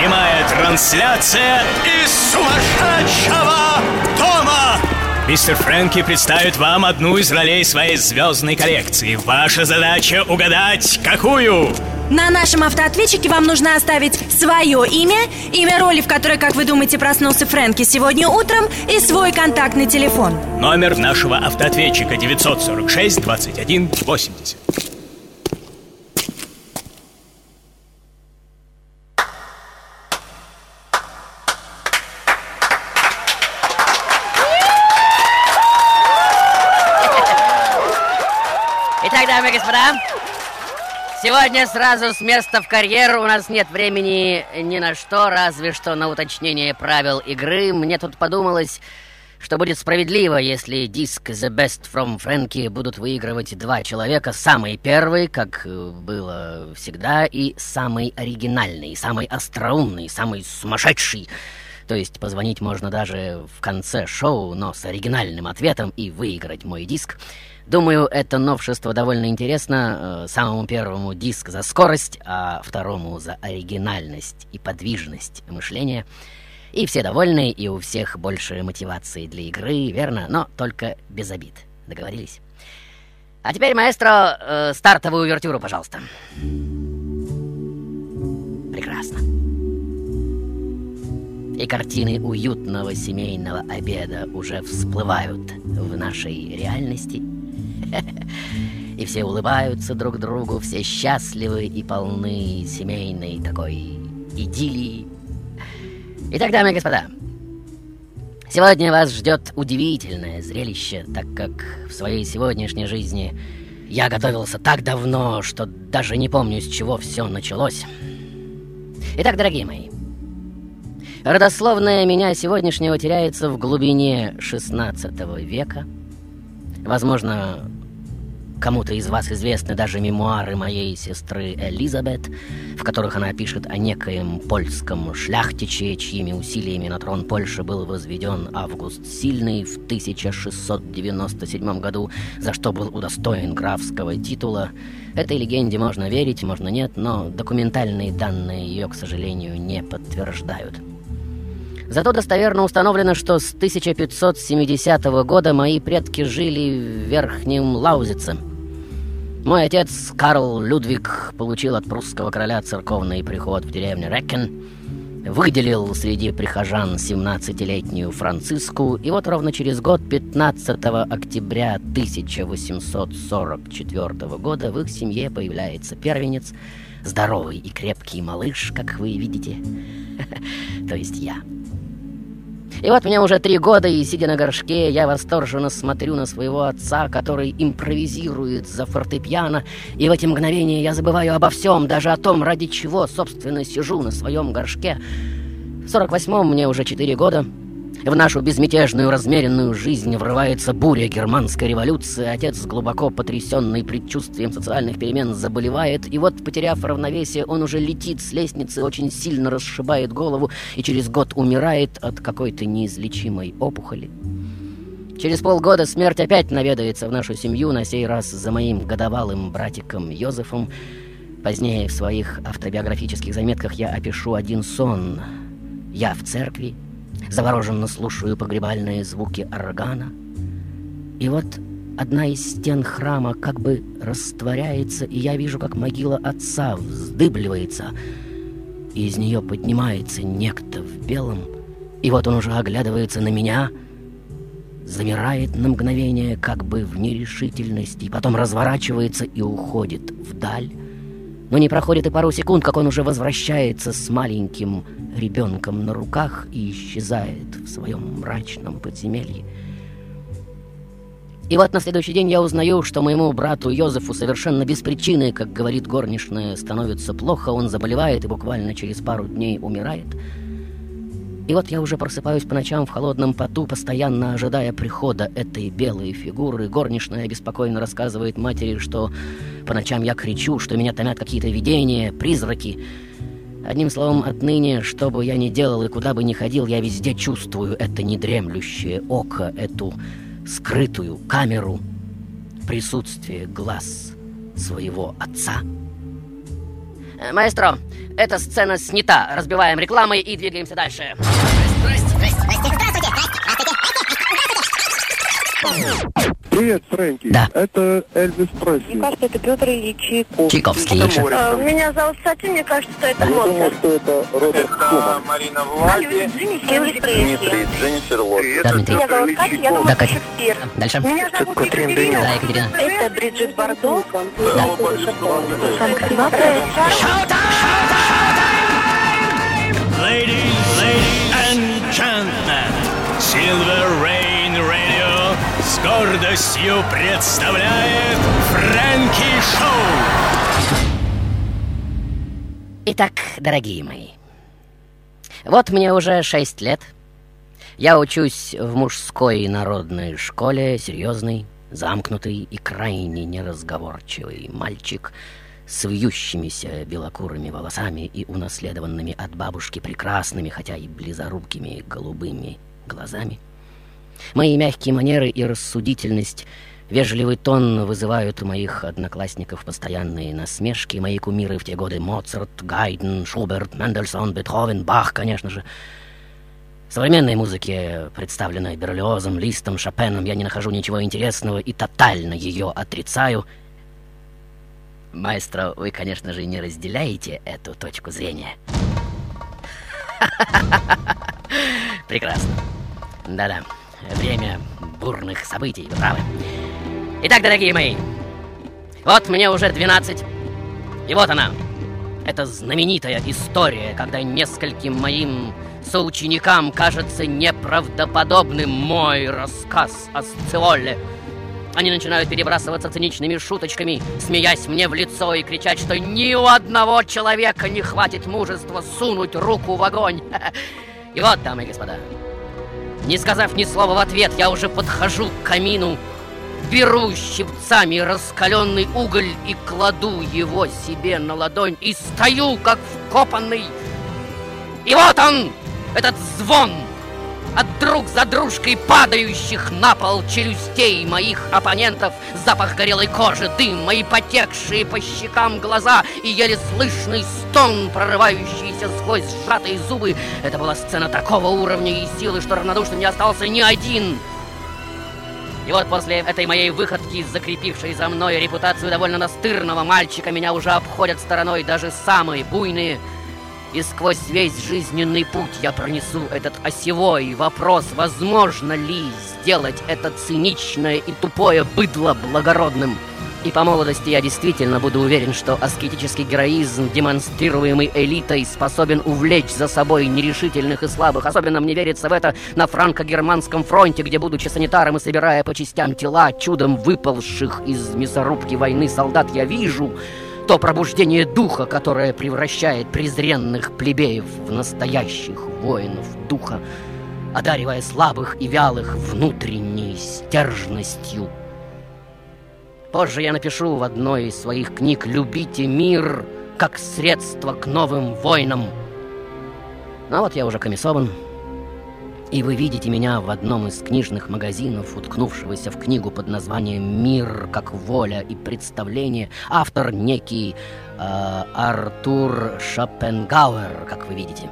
Прямая трансляция из сумасшедшего дома. Мистер Фрэнки представит вам одну из ролей своей звездной коллекции. Ваша задача угадать, какую? На нашем автоответчике вам нужно оставить свое имя, имя роли, в которой, как вы думаете, проснулся Фрэнки сегодня утром, и свой контактный телефон. Номер нашего автоответчика 946 21 80. Господа, сегодня сразу с места в карьеру у нас нет времени ни на что, разве что на уточнение правил игры. Мне тут подумалось, что будет справедливо, если диск The Best from Frankie будут выигрывать два человека. Самый первый, как было всегда, и самый оригинальный, самый остроумный, самый сумасшедший. То есть позвонить можно даже в конце шоу, но с оригинальным ответом и выиграть мой диск. Думаю, это новшество довольно интересно. Э, Самому первому диск за скорость, а второму за оригинальность и подвижность мышления. И все довольны, и у всех больше мотивации для игры, верно? Но только без обид. Договорились? А теперь, маэстро, э, стартовую увертюру, пожалуйста. Прекрасно. И картины уютного семейного обеда уже всплывают в нашей реальности. И все улыбаются друг другу, все счастливы и полны семейной такой идиллии. Итак, дамы и господа, сегодня вас ждет удивительное зрелище, так как в своей сегодняшней жизни я готовился так давно, что даже не помню, с чего все началось. Итак, дорогие мои, родословная меня сегодняшнего теряется в глубине 16 века. Возможно, Кому-то из вас известны даже мемуары моей сестры Элизабет, в которых она пишет о некоем польском шляхтиче, чьими усилиями на трон Польши был возведен Август Сильный в 1697 году, за что был удостоен графского титула. Этой легенде можно верить, можно нет, но документальные данные ее, к сожалению, не подтверждают. Зато достоверно установлено, что с 1570 года мои предки жили в Верхнем Лаузице – мой отец, Карл Людвиг, получил от прусского короля церковный приход в деревню Рекен, выделил среди прихожан 17-летнюю Франциску, и вот ровно через год, 15 октября 1844 года, в их семье появляется первенец, здоровый и крепкий малыш, как вы видите, то есть я. И вот мне уже три года, и сидя на горшке, я восторженно смотрю на своего отца, который импровизирует за фортепиано, и в эти мгновения я забываю обо всем, даже о том, ради чего, собственно, сижу на своем горшке. В сорок восьмом мне уже четыре года, в нашу безмятежную, размеренную жизнь врывается буря германской революции. Отец, глубоко потрясенный предчувствием социальных перемен, заболевает. И вот, потеряв равновесие, он уже летит с лестницы, очень сильно расшибает голову и через год умирает от какой-то неизлечимой опухоли. Через полгода смерть опять наведается в нашу семью, на сей раз за моим годовалым братиком Йозефом. Позднее в своих автобиографических заметках я опишу один сон. Я в церкви, Завороженно слушаю погребальные звуки органа. И вот одна из стен храма как бы растворяется, и я вижу, как могила отца вздыбливается, и из нее поднимается некто в белом, и вот он уже оглядывается на меня, замирает на мгновение как бы в нерешительности, потом разворачивается и уходит вдаль. Но не проходит и пару секунд, как он уже возвращается с маленьким ребенком на руках и исчезает в своем мрачном подземелье. И вот на следующий день я узнаю, что моему брату Йозефу совершенно без причины, как говорит горничная, становится плохо, он заболевает и буквально через пару дней умирает. И вот я уже просыпаюсь по ночам в холодном поту, постоянно ожидая прихода этой белой фигуры. Горничная беспокойно рассказывает матери, что по ночам я кричу, что меня томят какие-то видения, призраки. Одним словом, отныне, что бы я ни делал и куда бы ни ходил, я везде чувствую это недремлющее око, эту скрытую камеру, присутствие глаз своего отца. Э, Маэстро, эта сцена снята. Разбиваем рекламой и двигаемся дальше. Привет, Фрэнки. Да. Это Эльвис Пресли. Мне кажется, это Петр Ильич Чайковский. Чайковский. А, Меня зовут Сати, мне кажется, что это Я думаю, Моцарт. что это Роберт Шуман. Марина Элвис Пресли. Дженнифер Лопес. Да, Дмитрий. Меня зовут Катя, я Да, думаю, Катя. Шекспир. Дальше. Меня зовут Екатерина. Да, Екатерина. Это Бриджит Бардо. Ladies, ladies and gentlemen, Silver с гордостью представляет Фрэнки Шоу. Итак, дорогие мои, вот мне уже шесть лет. Я учусь в мужской народной школе, серьезный, замкнутый и крайне неразговорчивый мальчик с вьющимися белокурыми волосами и унаследованными от бабушки прекрасными, хотя и близорукими голубыми глазами. Мои мягкие манеры и рассудительность, вежливый тон вызывают у моих одноклассников постоянные насмешки. Мои кумиры в те годы Моцарт, Гайден, Шуберт, Мендельсон, Бетховен, Бах, конечно же. Современной музыке, представленной Берлиозом, Листом, Шопеном, я не нахожу ничего интересного и тотально ее отрицаю. Маэстро, вы, конечно же, не разделяете эту точку зрения. Прекрасно. Да-да, время бурных событий, вы правы. Итак, дорогие мои, вот мне уже 12, и вот она. Это знаменитая история, когда нескольким моим соученикам кажется неправдоподобным мой рассказ о Сциоле. Они начинают перебрасываться циничными шуточками, смеясь мне в лицо и кричать, что ни у одного человека не хватит мужества сунуть руку в огонь. И вот, дамы и господа, не сказав ни слова в ответ, я уже подхожу к камину, беру щипцами раскаленный уголь и кладу его себе на ладонь и стою, как вкопанный. И вот он, этот звон от друг за дружкой падающих на пол челюстей моих оппонентов, запах горелой кожи, дым, мои потекшие по щекам глаза и еле слышный стон, прорывающийся сквозь сжатые зубы. Это была сцена такого уровня и силы, что равнодушным не остался ни один. И вот после этой моей выходки, закрепившей за мной репутацию довольно настырного мальчика, меня уже обходят стороной даже самые буйные и сквозь весь жизненный путь я пронесу этот осевой вопрос, возможно ли сделать это циничное и тупое быдло благородным. И по молодости я действительно буду уверен, что аскетический героизм, демонстрируемый элитой, способен увлечь за собой нерешительных и слабых. Особенно мне верится в это на франко-германском фронте, где, будучи санитаром и собирая по частям тела, чудом выползших из мясорубки войны солдат, я вижу то пробуждение духа, которое превращает презренных плебеев в настоящих воинов духа, одаривая слабых и вялых внутренней стержностью. Позже я напишу в одной из своих книг «Любите мир как средство к новым войнам». Ну вот я уже комиссован, и вы видите меня в одном из книжных магазинов, уткнувшегося в книгу под названием «Мир как воля и представление». Автор некий э, Артур Шопенгауэр, как вы видите.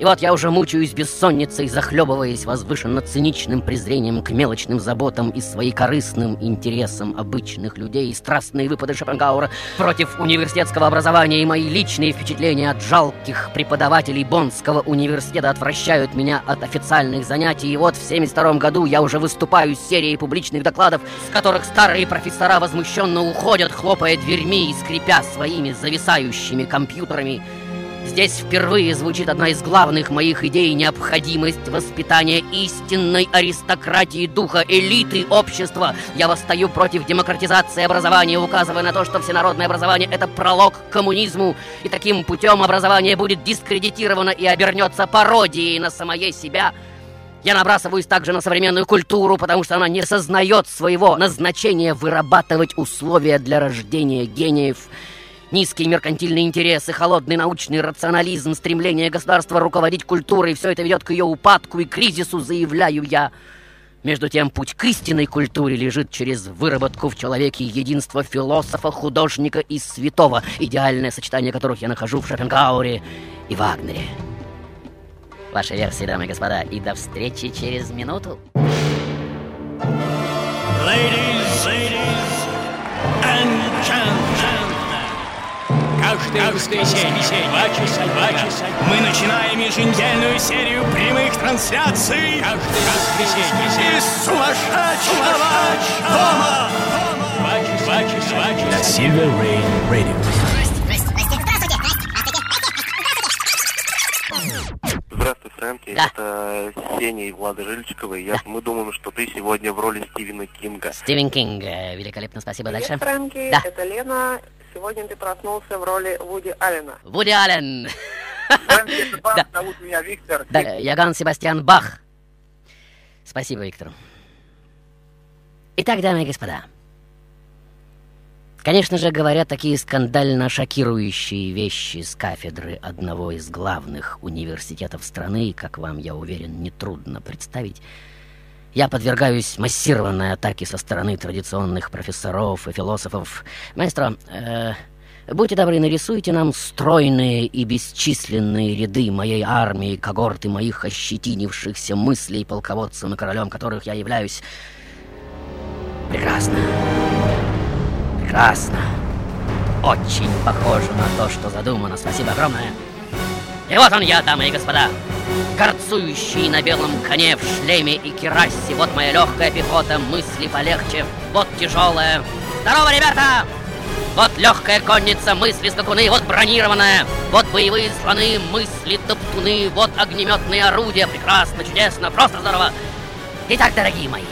И вот я уже мучаюсь бессонницей, захлебываясь возвышенно-циничным презрением к мелочным заботам и своекорыстным интересам обычных людей. И страстные выпады Шопенгауэра против университетского образования и мои личные впечатления от жалких преподавателей Боннского университета отвращают меня от официальных занятий. И вот в 72 году я уже выступаю с серией публичных докладов, с которых старые профессора возмущенно уходят, хлопая дверьми и скрипя своими зависающими компьютерами. Здесь впервые звучит одна из главных моих идей – необходимость воспитания истинной аристократии духа, элиты общества. Я восстаю против демократизации образования, указывая на то, что всенародное образование – это пролог к коммунизму, и таким путем образование будет дискредитировано и обернется пародией на самое себя – я набрасываюсь также на современную культуру, потому что она не сознает своего назначения вырабатывать условия для рождения гениев. Низкие меркантильные интересы, холодный научный рационализм, стремление государства руководить культурой – все это ведет к ее упадку и кризису, заявляю я. Между тем, путь к истинной культуре лежит через выработку в человеке единства философа, художника и святого, идеальное сочетание которых я нахожу в Шопенгауэре и Вагнере. Ваши версии, дамы и господа, и до встречи через минуту. Ladies, ladies and каждое воскресенье, часа, два часа, мы начинаем еженедельную серию прямых трансляций каждое воскресенье из сумасшедшего дома. Часа. Silver Rain Radio. Здравствуй, Фрэнки. Да. Это Сеня и Влада Жильчикова. Я, Мы думаем, что ты сегодня в роли Стивена Кинга. Стивен Кинг, э, великолепно, спасибо. Привет, Дальше. Фрэнки, Да. это Лена. Сегодня ты проснулся в роли Вуди Аллена. Вуди Аллен. Бах, Да. зовут меня Виктор. Да, Яган Себастьян Бах. Спасибо, Виктор. Итак, дамы и господа. Конечно же, говорят такие скандально шокирующие вещи с кафедры одного из главных университетов страны, как вам, я уверен, нетрудно представить. Я подвергаюсь массированной атаке со стороны традиционных профессоров и философов. Маэстро, э, будьте добры, нарисуйте нам стройные и бесчисленные ряды моей армии, когорты моих ощетинившихся мыслей, полководцем и королем которых я являюсь. Прекрасно. Прекрасно. Очень похоже на то, что задумано. Спасибо огромное. И вот он я, дамы и господа. Горцующий на белом коне в шлеме и керасе. Вот моя легкая пехота, мысли полегче. Вот тяжелая. Здорово, ребята! Вот легкая конница, мысли скакуны, вот бронированная, вот боевые слоны, мысли топтуны, вот огнеметные орудия. Прекрасно, чудесно, просто здорово. Итак, дорогие мои,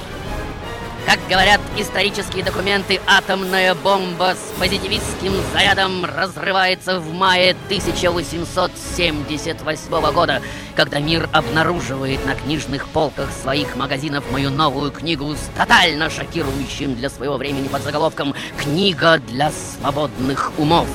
как говорят исторические документы, атомная бомба с позитивистским зарядом разрывается в мае 1878 года, когда мир обнаруживает на книжных полках своих магазинов мою новую книгу с тотально шокирующим для своего времени подзаголовком «Книга для свободных умов»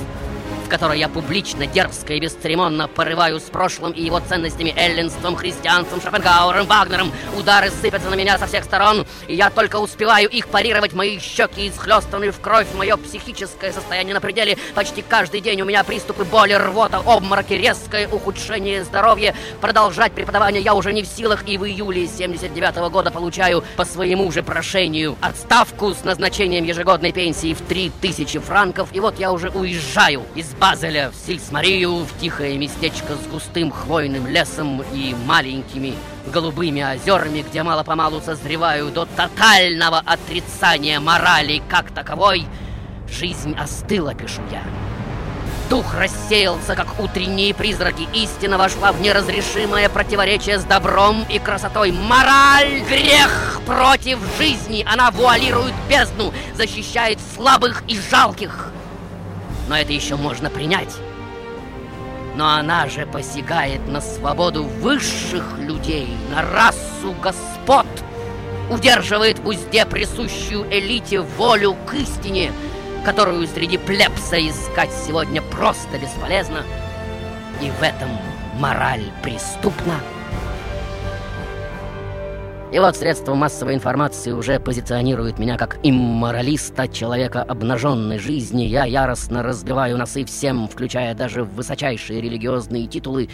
в которой я публично, дерзко и бесцеремонно порываю с прошлым и его ценностями, эллинством, христианством, Шопенгауэром, Вагнером. Удары сыпятся на меня со всех сторон, и я только успеваю их парировать. Мои щеки исхлестанные в кровь, мое психическое состояние на пределе. Почти каждый день у меня приступы боли, рвота, обмороки, резкое ухудшение здоровья. Продолжать преподавание я уже не в силах, и в июле 79 года получаю по своему же прошению отставку с назначением ежегодной пенсии в 3000 франков. И вот я уже уезжаю из Базеля в Сильсмарию, в тихое местечко с густым хвойным лесом и маленькими голубыми озерами, где мало-помалу созреваю до тотального отрицания морали как таковой. Жизнь остыла, пишу я. Дух рассеялся, как утренние призраки. Истина вошла в неразрешимое противоречие с добром и красотой. Мораль — грех против жизни. Она вуалирует бездну, защищает слабых и жалких. Но это еще можно принять. Но она же посягает на свободу высших людей, на расу господ, удерживает в узде присущую элите волю к истине, которую среди плебса искать сегодня просто бесполезно. И в этом мораль преступна. И вот средства массовой информации уже позиционируют меня как имморалиста, человека обнаженной жизни. Я яростно разбиваю носы всем, включая даже высочайшие религиозные титулы.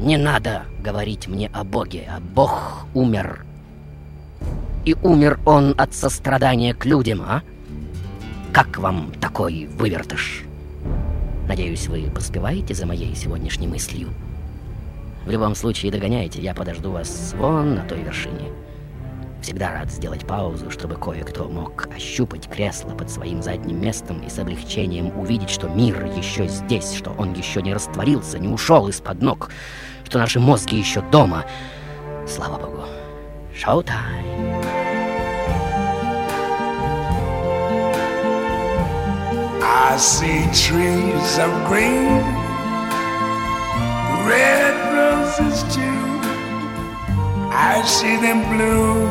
Не надо говорить мне о Боге, а Бог умер. И умер он от сострадания к людям, а? Как вам такой вывертыш? Надеюсь, вы поспеваете за моей сегодняшней мыслью? В любом случае догоняйте, я подожду вас вон на той вершине. Всегда рад сделать паузу, чтобы кое-кто мог ощупать кресло под своим задним местом и с облегчением увидеть, что мир еще здесь, что он еще не растворился, не ушел из-под ног, что наши мозги еще дома. Слава богу. Шоу-тайм. I see trees of green, red roses too. I see them bloom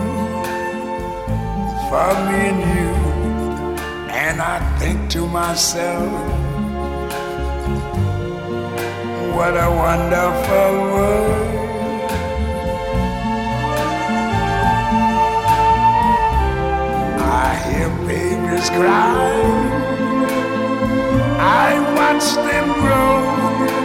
for me and you. And I think to myself, what a wonderful world. I hear babies cry. I watch them grow.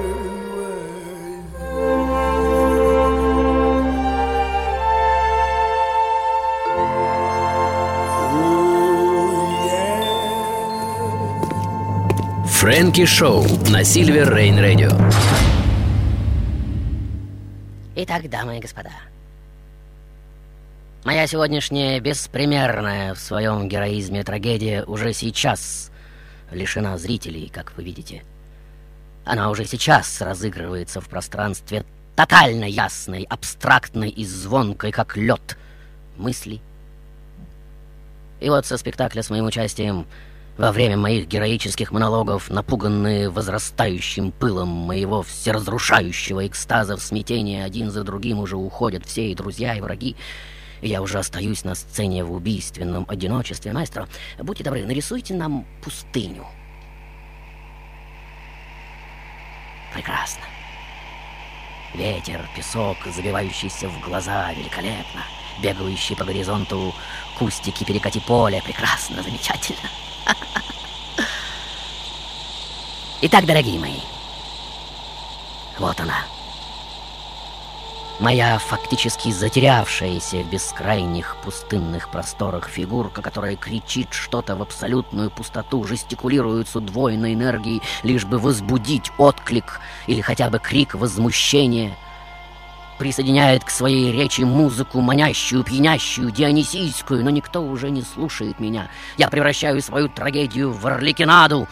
Фрэнки Шоу на Сильвер Рейн Радио. Итак, дамы и господа, моя сегодняшняя беспримерная в своем героизме трагедия уже сейчас лишена зрителей, как вы видите. Она уже сейчас разыгрывается в пространстве тотально ясной, абстрактной и звонкой, как лед, мысли. И вот со спектакля с моим участием во время моих героических монологов, напуганные возрастающим пылом моего всеразрушающего экстаза в смятении, один за другим уже уходят все и друзья, и враги. И я уже остаюсь на сцене в убийственном одиночестве. Маэстро, будьте добры, нарисуйте нам пустыню. Прекрасно. Ветер, песок, забивающийся в глаза, великолепно. Бегающие по горизонту кустики перекати поля, прекрасно, замечательно. Итак, дорогие мои, вот она. Моя фактически затерявшаяся в бескрайних пустынных просторах фигурка, которая кричит что-то в абсолютную пустоту, жестикулирует с удвоенной энергией, лишь бы возбудить отклик или хотя бы крик возмущения — присоединяет к своей речи музыку, манящую, пьянящую, дионисийскую, но никто уже не слушает меня. Я превращаю свою трагедию в орликинаду,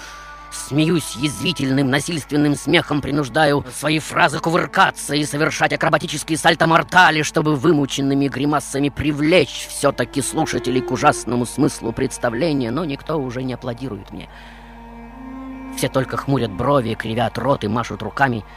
Смеюсь язвительным, насильственным смехом, принуждаю свои фразы кувыркаться и совершать акробатические сальто-мортали, чтобы вымученными гримасами привлечь все-таки слушателей к ужасному смыслу представления, но никто уже не аплодирует мне. Все только хмурят брови, кривят рот и машут руками —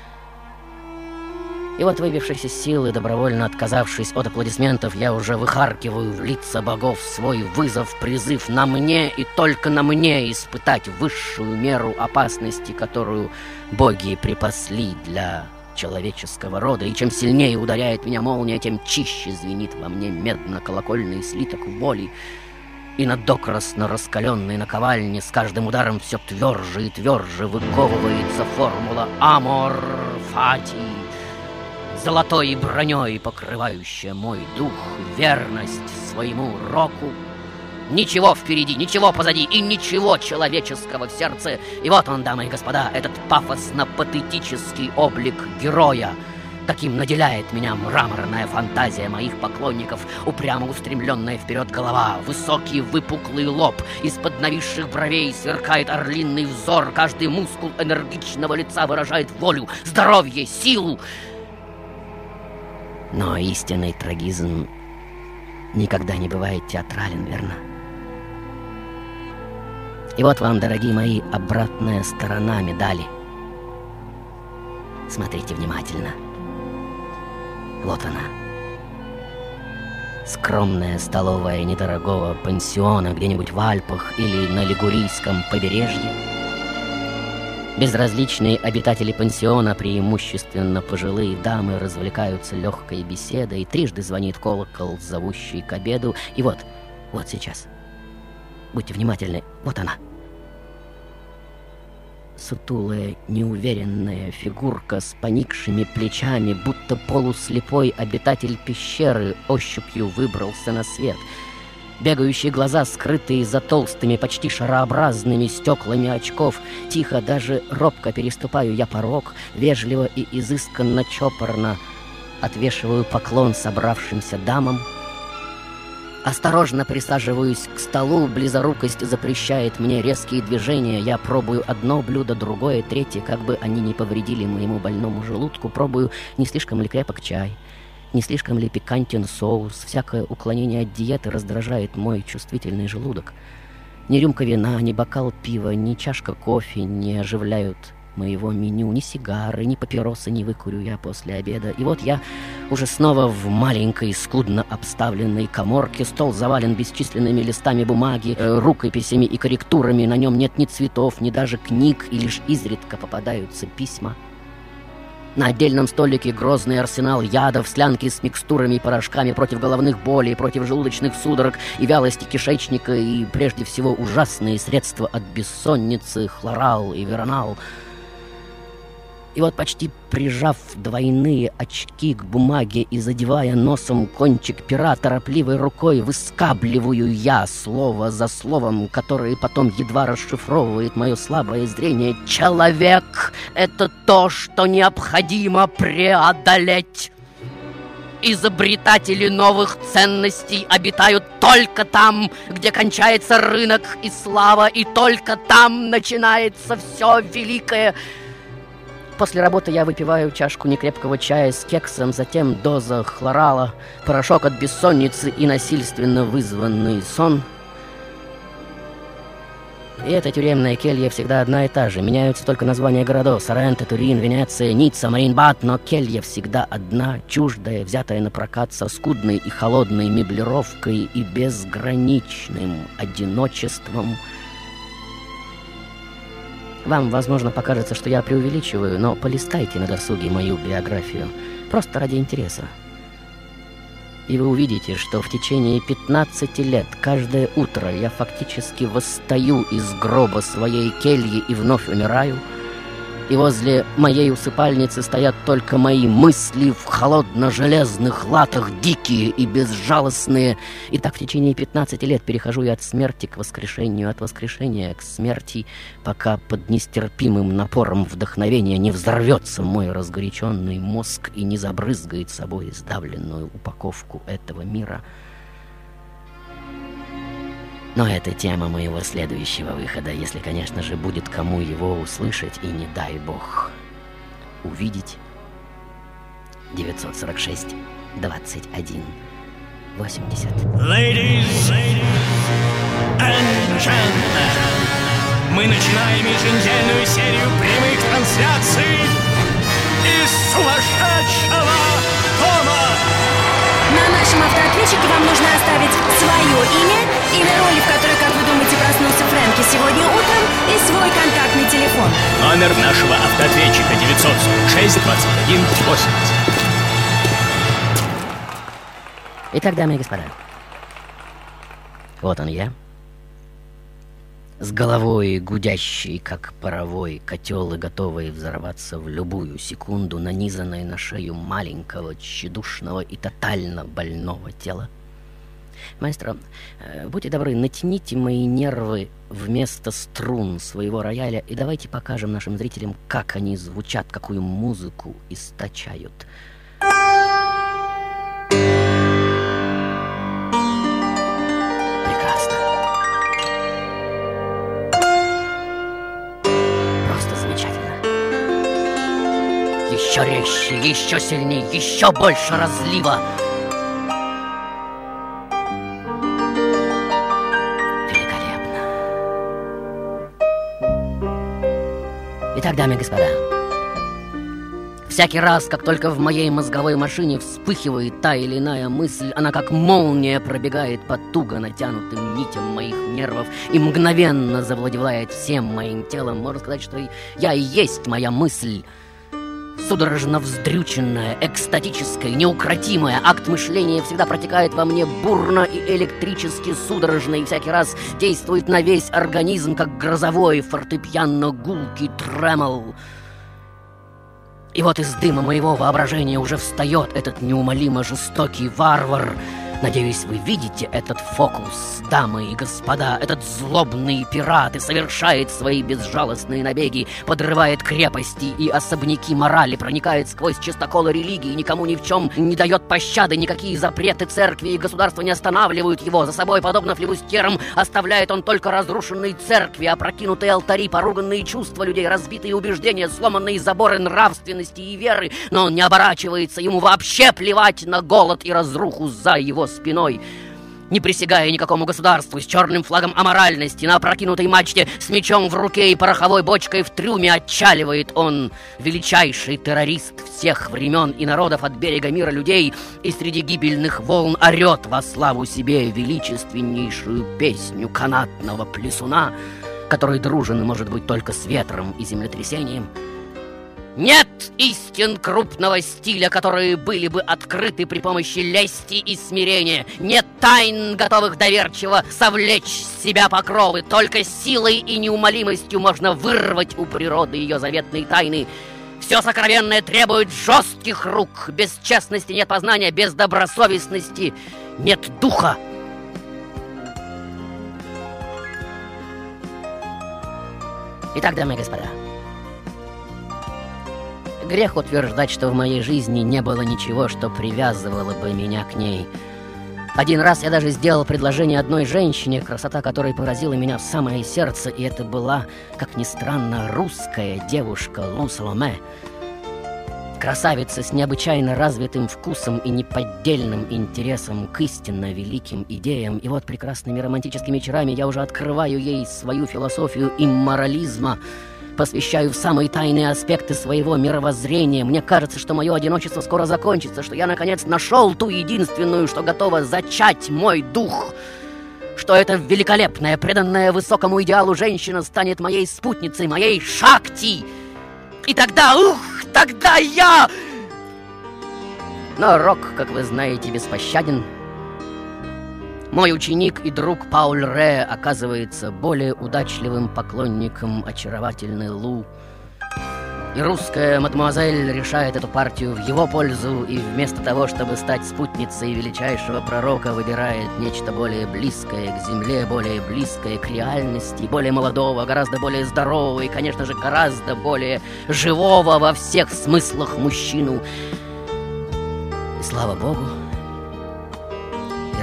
и вот выбившись из сил и добровольно отказавшись от аплодисментов, я уже выхаркиваю в лица богов свой вызов, призыв на мне и только на мне испытать высшую меру опасности, которую боги припасли для человеческого рода, и чем сильнее ударяет меня молния, тем чище звенит во мне медно-колокольный слиток воли, и на докрасно раскаленной наковальне с каждым ударом все тверже и тверже выковывается формула «Амор Фати» золотой броней покрывающая мой дух, верность своему року. Ничего впереди, ничего позади и ничего человеческого в сердце. И вот он, дамы и господа, этот пафосно-патетический облик героя, Таким наделяет меня мраморная фантазия моих поклонников, упрямо устремленная вперед голова, высокий выпуклый лоб, из-под нависших бровей сверкает орлиный взор, каждый мускул энергичного лица выражает волю, здоровье, силу. Но истинный трагизм никогда не бывает театрален, верно? И вот вам, дорогие мои, обратная сторона медали. Смотрите внимательно. Вот она. Скромная столовая недорогого пансиона где-нибудь в Альпах или на Лигурийском побережье – Безразличные обитатели пансиона, преимущественно пожилые дамы, развлекаются легкой беседой, трижды звонит колокол, зовущий к обеду. И вот, вот сейчас, Будьте внимательны. Вот она. Сутулая, неуверенная фигурка с поникшими плечами, будто полуслепой обитатель пещеры ощупью выбрался на свет. Бегающие глаза, скрытые за толстыми, почти шарообразными стеклами очков. Тихо, даже робко переступаю я порог, вежливо и изысканно чопорно отвешиваю поклон собравшимся дамам — Осторожно присаживаюсь к столу, близорукость запрещает мне резкие движения. Я пробую одно блюдо, другое, третье, как бы они не повредили моему больному желудку. Пробую, не слишком ли крепок чай, не слишком ли пикантен соус. Всякое уклонение от диеты раздражает мой чувствительный желудок. Ни рюмка вина, ни бокал пива, ни чашка кофе не оживляют моего меню, ни сигары, ни папиросы не выкурю я после обеда. И вот я уже снова в маленькой, скудно обставленной коморке. Стол завален бесчисленными листами бумаги, э, рукописями и корректурами. На нем нет ни цветов, ни даже книг, и лишь изредка попадаются письма. На отдельном столике грозный арсенал ядов, слянки с микстурами и порошками против головных болей, против желудочных судорог и вялости кишечника, и прежде всего ужасные средства от бессонницы, хлорал и веронал — и вот почти прижав двойные очки к бумаге и задевая носом кончик пера, торопливой рукой выскабливаю я слово за словом, которое потом едва расшифровывает мое слабое зрение. Человек — это то, что необходимо преодолеть. Изобретатели новых ценностей обитают только там, где кончается рынок и слава, и только там начинается все великое — После работы я выпиваю чашку некрепкого чая с кексом, затем доза хлорала, порошок от бессонницы и насильственно вызванный сон. И эта тюремная келья всегда одна и та же. Меняются только названия городов. Соренто, Турин, Венеция, Ницца, Маринбат. Но келья всегда одна, чуждая, взятая на прокат со скудной и холодной меблировкой и безграничным одиночеством – вам, возможно, покажется, что я преувеличиваю, но полистайте на досуге мою биографию. Просто ради интереса. И вы увидите, что в течение 15 лет каждое утро я фактически восстаю из гроба своей кельи и вновь умираю – и возле моей усыпальницы стоят только мои мысли в холодно-железных латах, дикие и безжалостные. И так в течение 15 лет перехожу я от смерти к воскрешению, от воскрешения к смерти, пока под нестерпимым напором вдохновения не взорвется мой разгоряченный мозг и не забрызгает собой сдавленную упаковку этого мира — но это тема моего следующего выхода, если, конечно же, будет кому его услышать и, не дай бог, увидеть. 946 21 80 Ladies and gentlemen, мы начинаем еженедельную серию прямых трансляций из сумасшедшего дома! На нашем автоответчике вам нужно оставить свое имя Имя роли, в которой, как вы думаете, проснулся Фрэнки сегодня утром, и свой контактный телефон. Номер нашего автоответчика 946 21 80. Итак, дамы и господа, вот он я, с головой гудящей, как паровой котел и готовый взорваться в любую секунду, нанизанной на шею маленького, тщедушного и тотально больного тела. Маэстро, э, будьте добры, натяните мои нервы вместо струн своего рояля и давайте покажем нашим зрителям, как они звучат, какую музыку источают. Прекрасно. Просто замечательно. Еще резче, еще сильнее, еще больше разлива. Итак, дамы и господа, Всякий раз, как только в моей мозговой машине вспыхивает та или иная мысль, она как молния пробегает по туго натянутым нитям моих нервов и мгновенно завладевает всем моим телом. Можно сказать, что я и есть моя мысль. Судорожно вздрюченное, экстатическое, неукротимое. Акт мышления всегда протекает во мне бурно и электрически судорожно, и всякий раз действует на весь организм, как грозовой фортепиано-гулкий тремол. И вот из дыма моего воображения уже встает этот неумолимо жестокий варвар — Надеюсь, вы видите этот фокус, дамы и господа. Этот злобный пират и совершает свои безжалостные набеги, подрывает крепости и особняки морали, проникает сквозь чистоколы религии, никому ни в чем не дает пощады, никакие запреты церкви и государства не останавливают его. За собой, подобно флебустерам, оставляет он только разрушенные церкви, опрокинутые алтари, поруганные чувства людей, разбитые убеждения, сломанные заборы нравственности и веры. Но он не оборачивается, ему вообще плевать на голод и разруху за его спиной, не присягая никакому государству, с черным флагом аморальности, на опрокинутой мачте, с мечом в руке и пороховой бочкой в трюме отчаливает он, величайший террорист всех времен и народов от берега мира людей, и среди гибельных волн орет во славу себе величественнейшую песню канатного плесуна, который дружен может быть только с ветром и землетрясением — нет истин крупного стиля, которые были бы открыты при помощи лести и смирения. Нет тайн, готовых доверчиво совлечь с себя покровы. Только силой и неумолимостью можно вырвать у природы ее заветные тайны. Все сокровенное требует жестких рук. Без честности нет познания, без добросовестности нет духа. Итак, дамы и господа, Грех утверждать, что в моей жизни не было ничего, что привязывало бы меня к ней. Один раз я даже сделал предложение одной женщине, красота которой поразила меня в самое сердце, и это была, как ни странно, русская девушка Лу Соломе. Красавица с необычайно развитым вкусом и неподдельным интересом к истинно великим идеям. И вот прекрасными романтическими вечерами я уже открываю ей свою философию имморализма — посвящаю в самые тайные аспекты своего мировоззрения. Мне кажется, что мое одиночество скоро закончится, что я, наконец, нашел ту единственную, что готова зачать мой дух что эта великолепная, преданная высокому идеалу женщина станет моей спутницей, моей шакти. И тогда, ух, тогда я... Но Рок, как вы знаете, беспощаден. Мой ученик и друг Пауль Ре оказывается более удачливым поклонником очаровательной Лу. И русская мадемуазель решает эту партию в его пользу и вместо того, чтобы стать спутницей величайшего пророка, выбирает нечто более близкое к земле, более близкое к реальности, более молодого, гораздо более здорового и, конечно же, гораздо более живого во всех смыслах мужчину. И слава богу,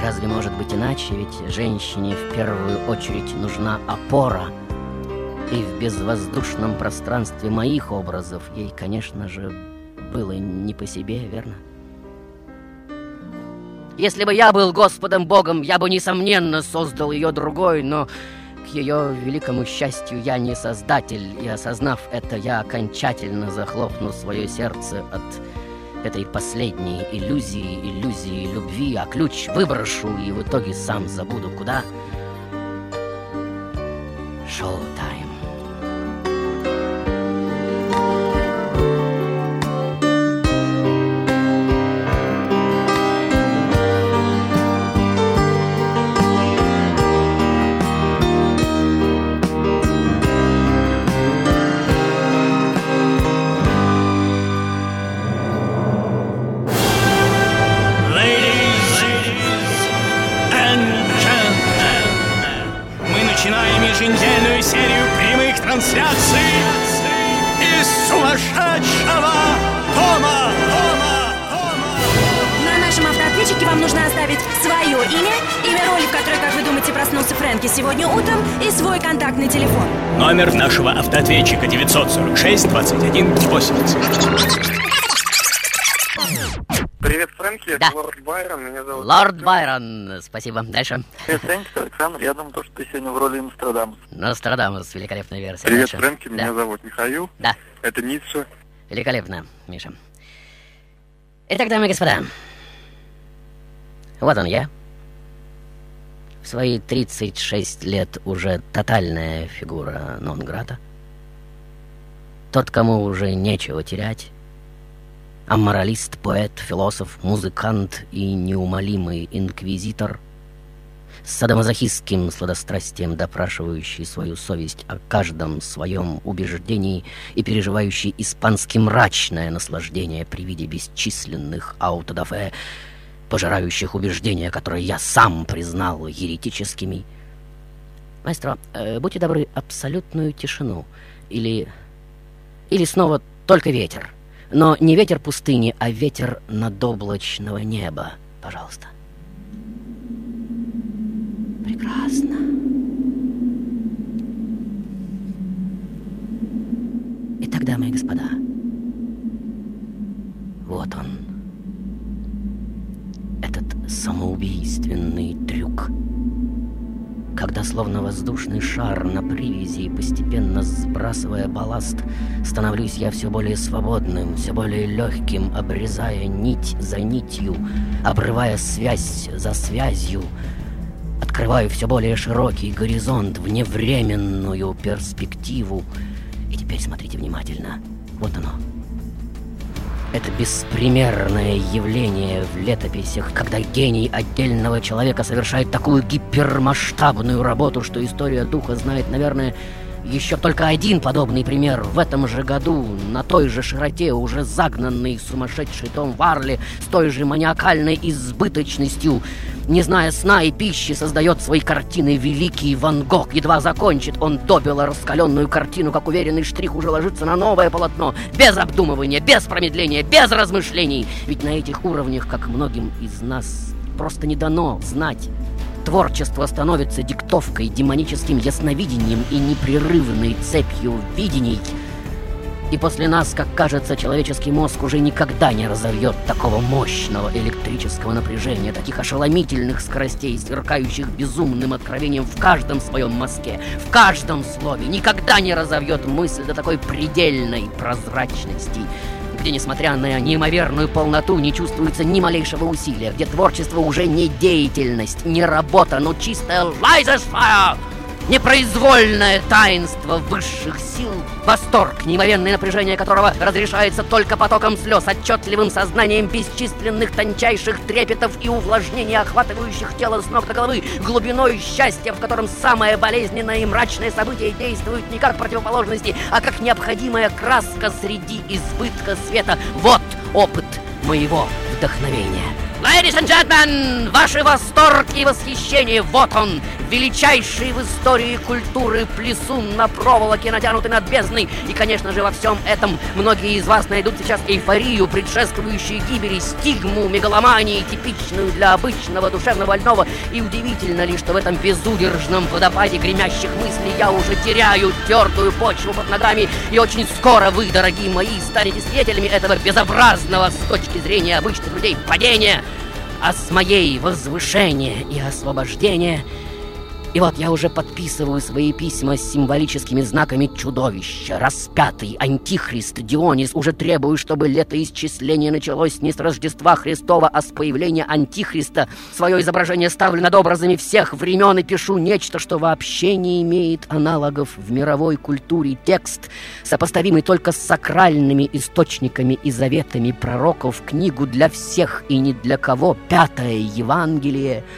разве может быть иначе? Ведь женщине в первую очередь нужна опора. И в безвоздушном пространстве моих образов ей, конечно же, было не по себе, верно? Если бы я был Господом Богом, я бы, несомненно, создал ее другой, но к ее великому счастью я не создатель, и осознав это, я окончательно захлопну свое сердце от этой последней иллюзии, иллюзии любви, а ключ выброшу и в итоге сам забуду куда. Шоу-тайм. Нашего автоответчика 946 21 80. Привет, Фрэнки, Да. это Лорд Байрон, меня зовут... Лорд Байрон, спасибо. Дальше. Привет, Фрэнки, это Александр. Я думаю, то, что ты сегодня в роли Нострадамуса. Нострадамус, великолепная версия. Привет, Дальше. Фрэнки, Да. меня зовут Михаил. Да. Это Ницше. Великолепно, Миша. Итак, дамы и господа, вот он я. В свои 36 лет уже тотальная фигура нон-грата. Тот, кому уже нечего терять, амморалист, поэт, философ, музыкант и неумолимый инквизитор, с садомазохистским сладострастием допрашивающий свою совесть о каждом своем убеждении и переживающий испански мрачное наслаждение при виде бесчисленных аутодафе, пожирающих убеждения, которые я сам признал еретическими. Маэстро, э, будьте добры, абсолютную тишину. Или... Или снова только ветер. Но не ветер пустыни, а ветер надоблачного неба. Пожалуйста. Прекрасно. Итак, дамы и господа, вот он, этот самоубийственный трюк — когда словно воздушный шар на привязи и постепенно сбрасывая балласт, становлюсь я все более свободным, все более легким, обрезая нить за нитью, обрывая связь за связью, открываю все более широкий горизонт, вневременную перспективу. И теперь смотрите внимательно. Вот оно, это беспримерное явление в летописях, когда гений отдельного человека совершает такую гипермасштабную работу, что история духа знает, наверное, еще только один подобный пример. В этом же году на той же широте уже загнанный сумасшедший Том Варли с той же маниакальной избыточностью не зная сна и пищи, создает свои картины великий Ван Гог. Едва закончит, он добило раскаленную картину, как уверенный штрих уже ложится на новое полотно. Без обдумывания, без промедления, без размышлений. Ведь на этих уровнях, как многим из нас, просто не дано знать. Творчество становится диктовкой, демоническим ясновидением и непрерывной цепью видений — и после нас, как кажется, человеческий мозг уже никогда не разовьет такого мощного электрического напряжения, таких ошеломительных скоростей, сверкающих безумным откровением в каждом своем мозге, в каждом слове. Никогда не разовьет мысль до такой предельной прозрачности, где, несмотря на неимоверную полноту, не чувствуется ни малейшего усилия, где творчество уже не деятельность, не работа, но чистая лайзерсфайр, непроизвольное таинство высших сил, восторг, неимоверное напряжение которого разрешается только потоком слез, отчетливым сознанием бесчисленных тончайших трепетов и увлажнений, охватывающих тело с ног до головы, глубиной счастья, в котором самое болезненное и мрачное событие действует не как противоположности, а как необходимая краска среди избытка света. Вот опыт моего вдохновения. Ladies and gentlemen, ваши восторг и восхищение, вот он, величайший в истории культуры плесун на проволоке, натянутый над бездной. И, конечно же, во всем этом многие из вас найдут сейчас эйфорию, предшествующую гибели, стигму, мегаломании, типичную для обычного душевно больного. И удивительно ли, что в этом безудержном водопаде гремящих мыслей я уже теряю твердую почву под ногами, и очень скоро вы, дорогие мои, станете свидетелями этого безобразного с точки зрения обычных людей падения а с моей возвышения и освобождения – и вот я уже подписываю свои письма с символическими знаками чудовища. Распятый антихрист Дионис уже требую, чтобы летоисчисление началось не с Рождества Христова, а с появления антихриста. Свое изображение ставлю над образами всех времен и пишу нечто, что вообще не имеет аналогов в мировой культуре. Текст, сопоставимый только с сакральными источниками и заветами пророков, книгу для всех и не для кого. Пятое Евангелие —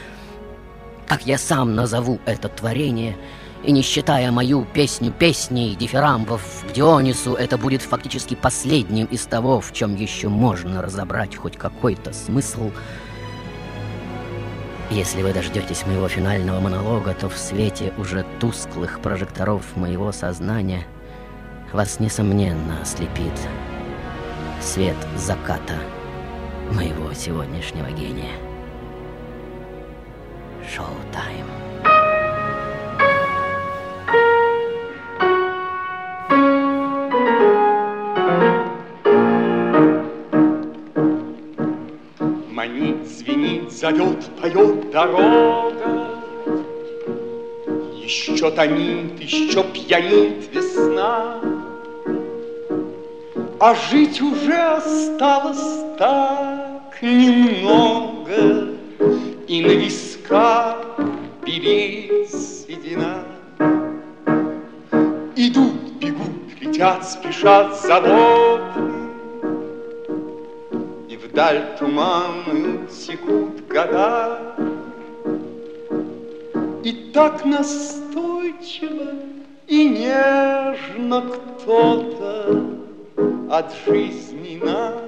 как я сам назову это творение, и не считая мою песню песней дифирамбов к Дионису, это будет фактически последним из того, в чем еще можно разобрать хоть какой-то смысл. Если вы дождетесь моего финального монолога, то в свете уже тусклых прожекторов моего сознания вас, несомненно, ослепит свет заката моего сегодняшнего гения. Showtime. Манит, звенит, зовет, поет дорога. Еще томит, еще пьянит весна. А жить уже осталось так немного, И на весне века переседина. Идут, бегут, летят, спешат заботы, Вдаль туманную текут года. И так настойчиво и нежно кто-то от жизни нас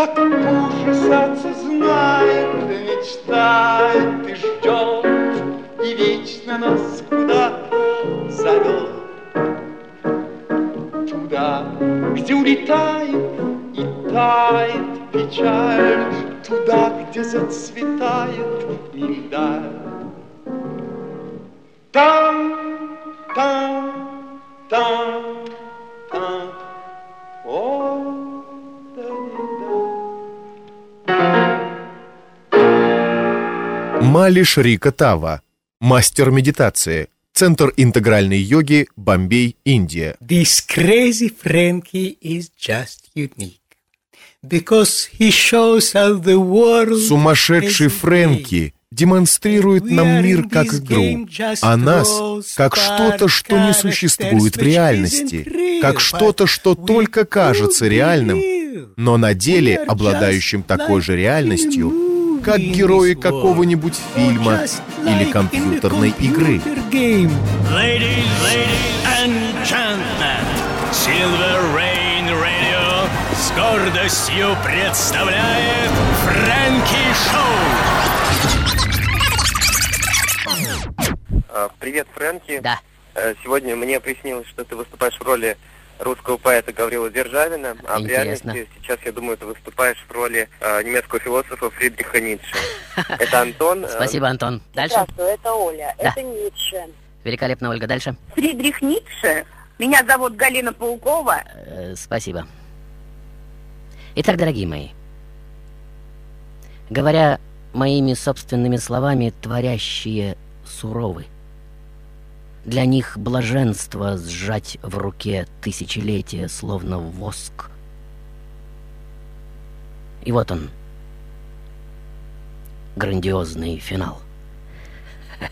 Так ужасаться знает, мечтает и ждет, И вечно нас куда-то зовет. Туда, где улетает и тает печаль, Туда, где зацветает миндаль. Там, там, там, Мали Шрика Тава, мастер медитации, Центр интегральной йоги, Бомбей, Индия. This crazy Frankie is just unique. Because he shows how the world Сумасшедший Фрэнки демонстрирует нам мир как игру, а нас как что-то, что не существует в реальности, как что-то, что только кажется реальным, но на деле обладающим такой же реальностью, как герои какого-нибудь фильма или компьютерной игры. Silver Rain Radio с гордостью представляет Фрэнки Шоу. А, Привет, Фрэнки. Да. Э, Сегодня мне приснилось, что ты выступаешь в роли русского поэта Гаврила Державина, а в Интересно. реальности сейчас, я думаю, ты выступаешь в роли э, немецкого философа Фридриха Ницше. Это Антон. э, Спасибо, Антон. Дальше. Здравствуй, это Оля. Да. Это Ницше. Великолепно, Ольга. Дальше. Фридрих Ницше. Меня зовут Галина Паукова. Э, спасибо. Итак, дорогие мои, говоря моими собственными словами, творящие суровы. Для них блаженство сжать в руке тысячелетия, словно воск. И вот он, грандиозный финал.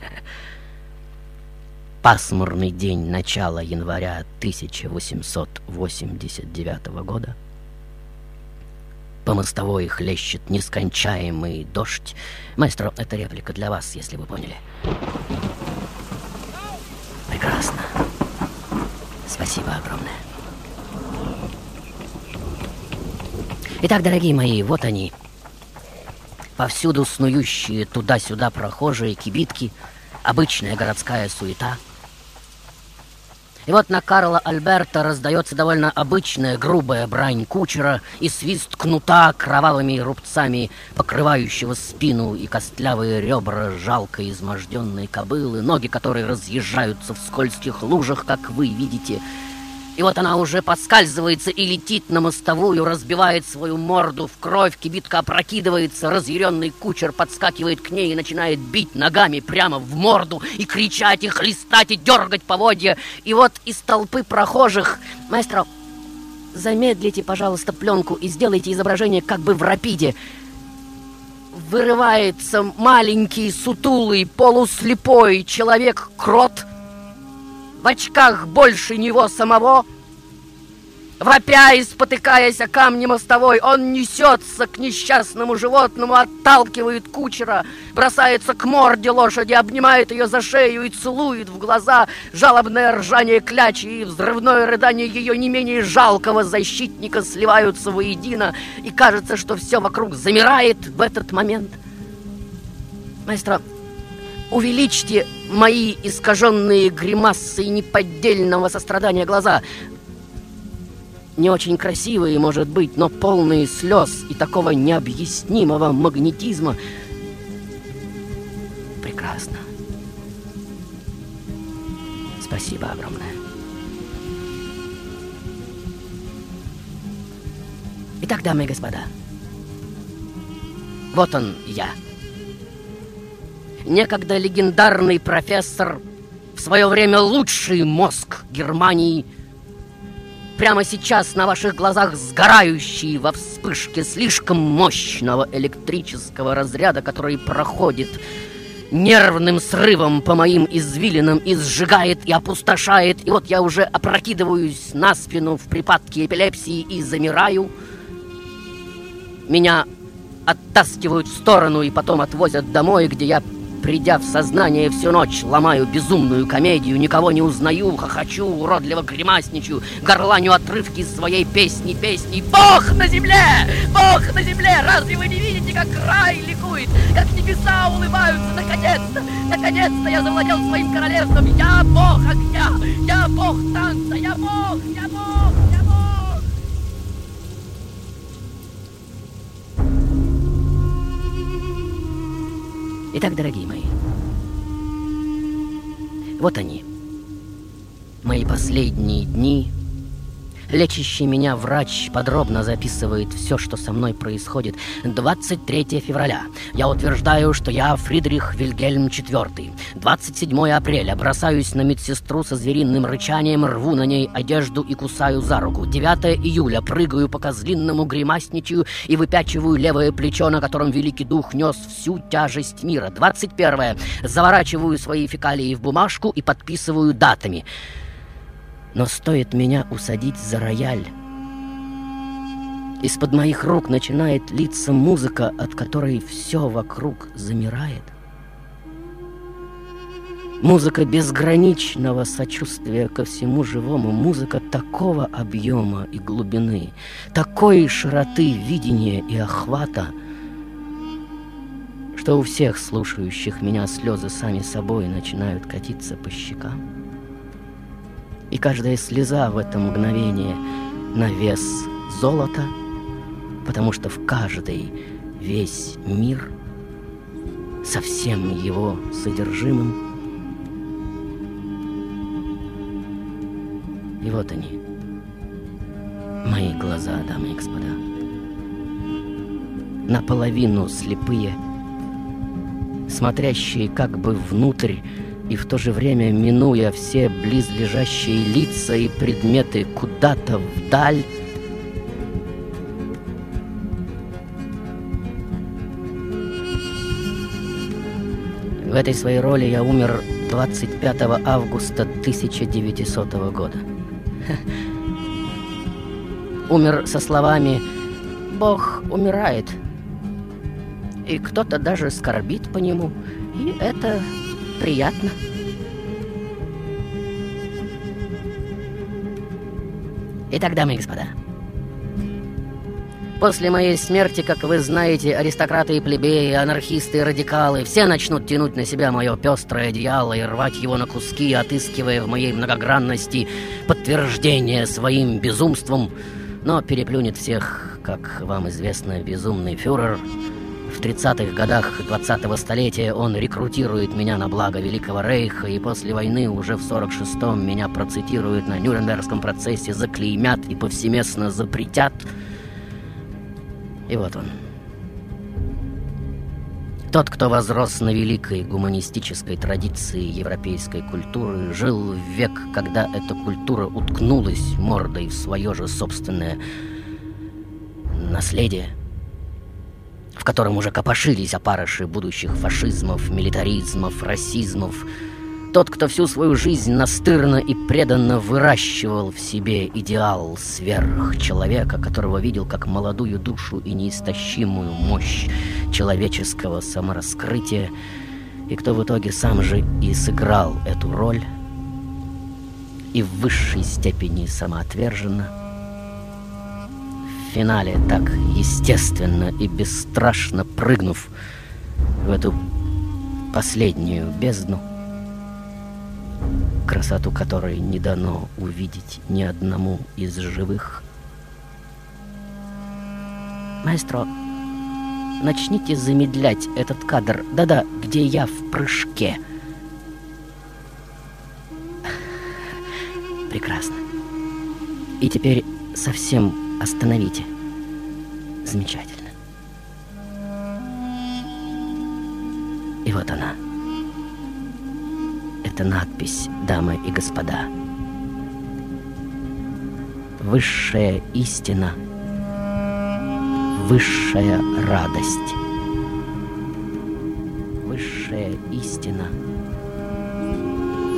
Пасмурный день начала января 1889 года. По мостовой хлещет нескончаемый дождь. Маэстро, это реплика для вас, если вы поняли. Прекрасно. Спасибо огромное. Итак, дорогие мои, вот они. Повсюду снующие туда-сюда прохожие, кибитки, обычная городская суета. И вот на Карла Альберта раздается довольно обычная грубая брань кучера и свист кнута кровавыми рубцами, покрывающего спину и костлявые ребра жалко изможденной кобылы, ноги которой разъезжаются в скользких лужах, как вы видите. И вот она уже подскальзывается и летит на мостовую, разбивает свою морду в кровь, кибитка опрокидывается, разъяренный кучер подскакивает к ней и начинает бить ногами прямо в морду, и кричать, и хлестать, и дергать поводья. И вот из толпы прохожих... Маэстро, замедлите, пожалуйста, пленку и сделайте изображение как бы в рапиде. Вырывается маленький, сутулый, полуслепой человек-крот в очках больше него самого. Вопя и спотыкаясь о камне мостовой, он несется к несчастному животному, отталкивает кучера, бросается к морде лошади, обнимает ее за шею и целует в глаза жалобное ржание клячи и взрывное рыдание ее не менее жалкого защитника сливаются воедино, и кажется, что все вокруг замирает в этот момент. Маэстро, увеличьте мои искаженные гримасы неподдельного сострадания глаза. Не очень красивые, может быть, но полные слез и такого необъяснимого магнетизма. Прекрасно. Спасибо огромное. Итак, дамы и господа, вот он я. Некогда легендарный профессор, в свое время лучший мозг Германии, прямо сейчас на ваших глазах сгорающий во вспышке слишком мощного электрического разряда, который проходит нервным срывом по моим извилинам и сжигает, и опустошает. И вот я уже опрокидываюсь на спину в припадке эпилепсии и замираю. Меня оттаскивают в сторону и потом отвозят домой, где я Придя в сознание всю ночь, ломаю безумную комедию, никого не узнаю, хохочу, уродливо гримасничаю, горланю отрывки из своей песни, песни. Бог на земле! Бог на земле! Разве вы не видите, как рай ликует, как небеса улыбаются? Наконец-то! Наконец-то я завладел своим королевством! Я бог огня! Я бог танца! Я бог! Я бог! Я бог! Итак, дорогие мои, вот они, мои последние дни Лечащий меня врач подробно записывает все, что со мной происходит. 23 февраля. Я утверждаю, что я Фридрих Вильгельм IV. 27 апреля. Бросаюсь на медсестру со звериным рычанием, рву на ней одежду и кусаю за руку. 9 июля. Прыгаю по козлинному, гримасничаю и выпячиваю левое плечо, на котором Великий Дух нес всю тяжесть мира. 21 Заворачиваю свои фекалии в бумажку и подписываю датами. Но стоит меня усадить за рояль, из-под моих рук начинает литься музыка, от которой все вокруг замирает. Музыка безграничного сочувствия ко всему живому, музыка такого объема и глубины, такой широты видения и охвата, что у всех слушающих меня слезы сами собой начинают катиться по щекам. И каждая слеза в это мгновение на вес золота, потому что в каждой весь мир со всем его содержимым. И вот они, мои глаза, дамы и господа, наполовину слепые, смотрящие как бы внутрь и в то же время, минуя все близлежащие лица и предметы куда-то вдаль, В этой своей роли я умер 25 августа 1900 года. Умер со словами «Бог умирает». И кто-то даже скорбит по нему, и это приятно. Итак, дамы и господа, После моей смерти, как вы знаете, аристократы и плебеи, анархисты и радикалы все начнут тянуть на себя мое пестрое одеяло и рвать его на куски, отыскивая в моей многогранности подтверждение своим безумством, но переплюнет всех, как вам известно, безумный фюрер, в 30-х годах 20-го столетия он рекрутирует меня на благо Великого Рейха, и после войны уже в 46-м меня процитируют на Нюрнбергском процессе, заклеймят и повсеместно запретят. И вот он. Тот, кто возрос на великой гуманистической традиции европейской культуры, жил в век, когда эта культура уткнулась мордой в свое же собственное наследие – в котором уже копошились опарыши будущих фашизмов, милитаризмов, расизмов. Тот, кто всю свою жизнь настырно и преданно выращивал в себе идеал сверхчеловека, которого видел как молодую душу и неистощимую мощь человеческого самораскрытия, и кто в итоге сам же и сыграл эту роль, и в высшей степени самоотверженно – финале, так естественно и бесстрашно прыгнув в эту последнюю бездну, красоту которой не дано увидеть ни одному из живых. Маэстро, начните замедлять этот кадр. Да-да, где я в прыжке. Прекрасно. И теперь совсем Остановите. Замечательно. И вот она. Это надпись, дамы и господа. Высшая истина, высшая радость. Высшая истина,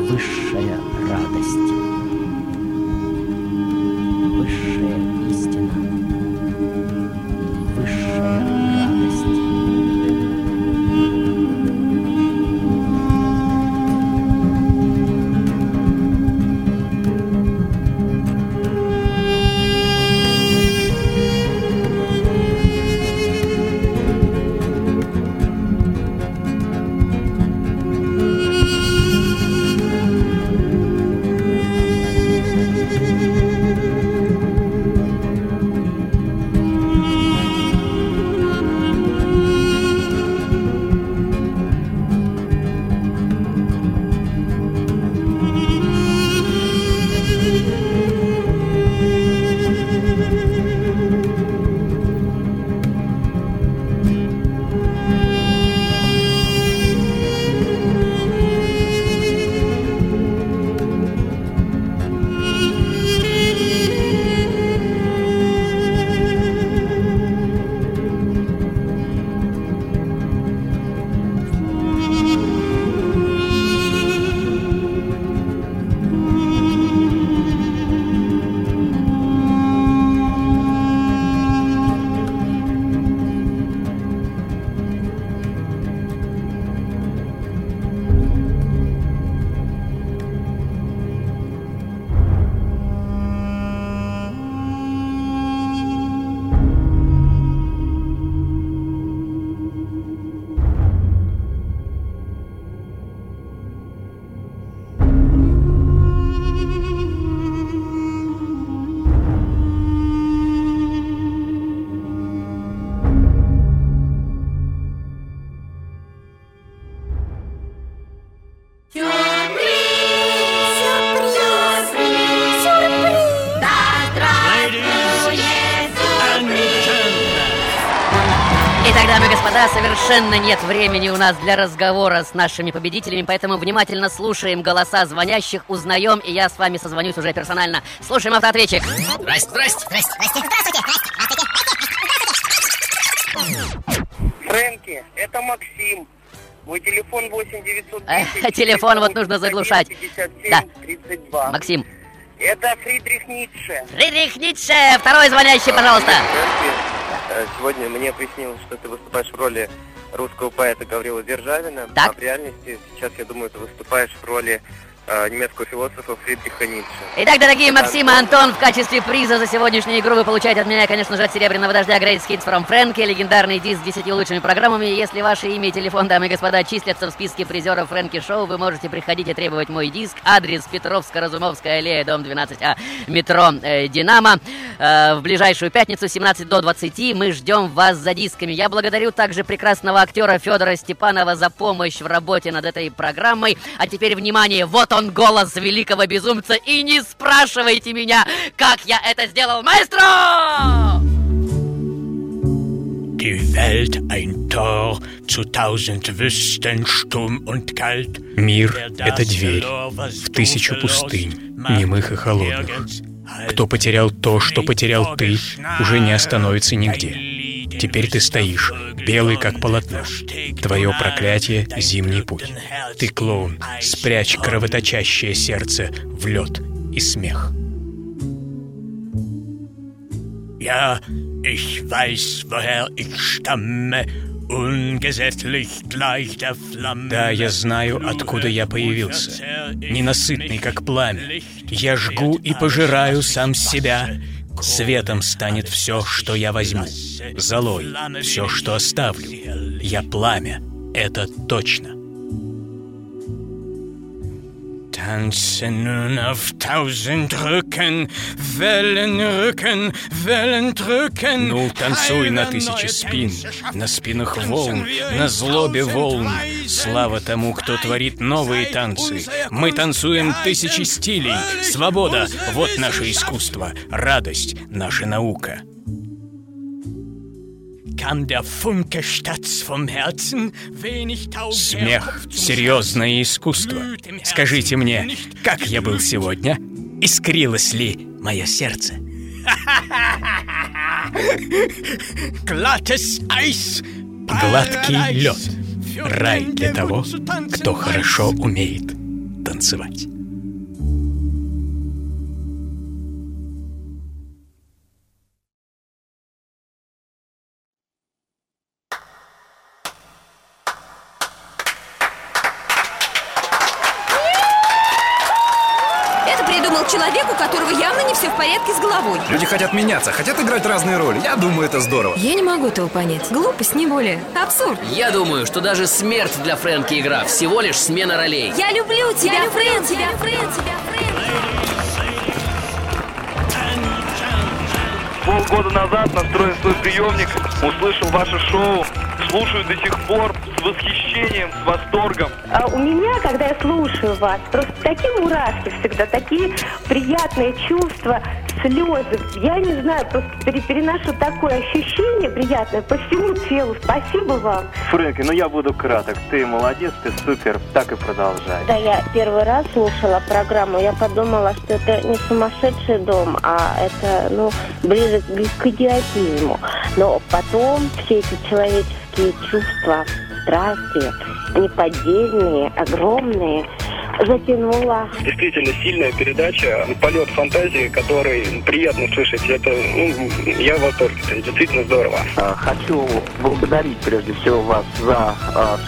высшая радость. Совершенно нет времени у нас для разговора с нашими победителями, поэтому внимательно слушаем голоса звонящих, узнаем, и я с вами созвонюсь уже персонально. Слушаем автоответчик. Здрасте, здрасте, здрасте, здрасте, здравствуйте, здравствуйте, Фрэнки, это Максим. Мой телефон 8 910 Э, Телефон вот нужно заглушать. 57 Да. 32. Максим. Это Фридрих Ницше. Фридрих Ницше, второй звонящий, пожалуйста. Фрэнки, сегодня мне приснилось, что ты выступаешь в роли русского поэта Гаврила Державина, Так. а в реальности сейчас, я думаю, ты выступаешь в роли э, немецкого философа Фридриха Ницше. Итак, дорогие Максим и Антон, в качестве приза за сегодняшнюю игру вы получаете от меня, конечно же, от Серебряного Дождя Great Hits from Фрэнки, легендарный диск с 10 лучшими программами. Если ваше имя и телефон, дамы и господа, числятся в списке призеров Фрэнки Шоу, вы можете приходить и требовать мой диск. Адрес Петровско-Разумовская аллея, дом 12А, метро э, Динамо. Э, в ближайшую пятницу, 17 до 20, мы ждем вас за дисками. Я благодарю также прекрасного актера Федора Степанова за помощь в работе над этой программой. А теперь, внимание, вот он голос великого безумца. И не спрашивайте меня, как я это сделал, маэстро! Die Welt ein Tor zu tausend Wüsten, stumm und kalt. Мир — это дверь в тысячу пустынь, немых и холодных. Кто потерял то, что потерял ты, уже не остановится нигде. Теперь ты стоишь, белый как полотно. Твое проклятие — зимний путь. Ты клоун, спрячь кровоточащее сердце в лед и смех. Ja, ich weiß, woher ich stamme. Да, я знаю, откуда я появился. Ненасытный, как пламя. Я жгу и пожираю сам себя. Светом станет все, что я возьму. Золой — все, что оставлю. Я пламя. Это точно. Tanze nun auf tausend Rücken, Wellen rücken, Wellen drücken. Ну, танцуй на тысячи спин, на спинах волн, на злобе волн. Слава тому, кто творит новые танцы. Мы танцуем тысячи стилей. Свобода — вот наше искусство. Радость — наша наука. Kam der Funke statt vom Herzen, wenig Смех — серьезное искусство. Скажите мне, как я был сегодня? Искрилось ли мое сердце? Гладкий лед. Рай для того, кто хорошо умеет танцевать. Хотят меняться, хотят играть разные роли. Я думаю, это здорово. Я не могу этого понять. Глупость, не более. Абсурд. Я думаю, что даже смерть для Фрэнки игра всего лишь смена ролей. Я люблю тебя, Фрэн, тебя, Фрэн, тебя, Полгода назад настроил свой приемник, услышал ваше шоу, слушаю до сих пор с восхищением, с восторгом. А у меня, когда я слушаю вас, просто такие мурашки всегда, такие приятные чувства, слезы. Я не знаю, просто пере- переношу такое ощущение приятное по всему телу. Спасибо вам. Фрэнки, ну я буду краток. Ты молодец, ты супер. Так и продолжай. Когда я первый раз слушала программу, я подумала, что это не сумасшедший дом, а это, ну, ближе к идиотизму. Но потом все эти человеческие чувства, страсти, неподдельные, огромные, затянуло. Действительно сильная передача, полет фантазии, который приятно слышать. Это, ну, я в восторге, это действительно здорово. А, Хочу благодарить прежде всего вас за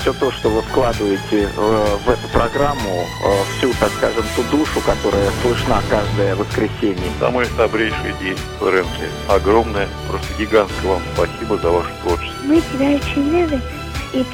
все то, что вы вкладываете э, в эту программу, э, всю, так скажем, ту душу, которая слышна каждое воскресенье. Самый добрейший день, Фрэнки. Огромное, просто гигантское вам спасибо за ваше творчество. Мы тебя очень любим. И,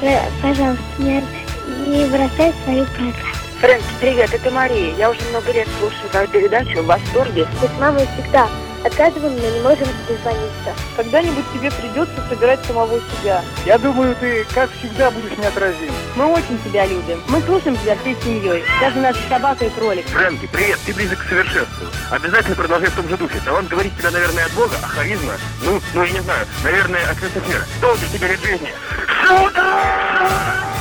пожалуйста, не бросай свою программу. Фрэнки, привет, это Мария. Я уже много лет слушаю твою передачу в восторге. Мы с мамой всегда отказываем, но не можем дозвониться. Когда-нибудь тебе придется собирать самого себя. Я думаю, ты, как всегда, будешь неотразим. Мы очень тебя любим. Мы слушаем тебя всей семьей. Даже наша собака и кролик. Фрэнки, привет, ты близок к совершенству. Обязательно продолжай в том же духе. Талант говорит тебя, наверное, от Бога, а харизма, ну, ну, я не знаю, наверное, от Люцифера. Долго тебе лет жизни. Сюда!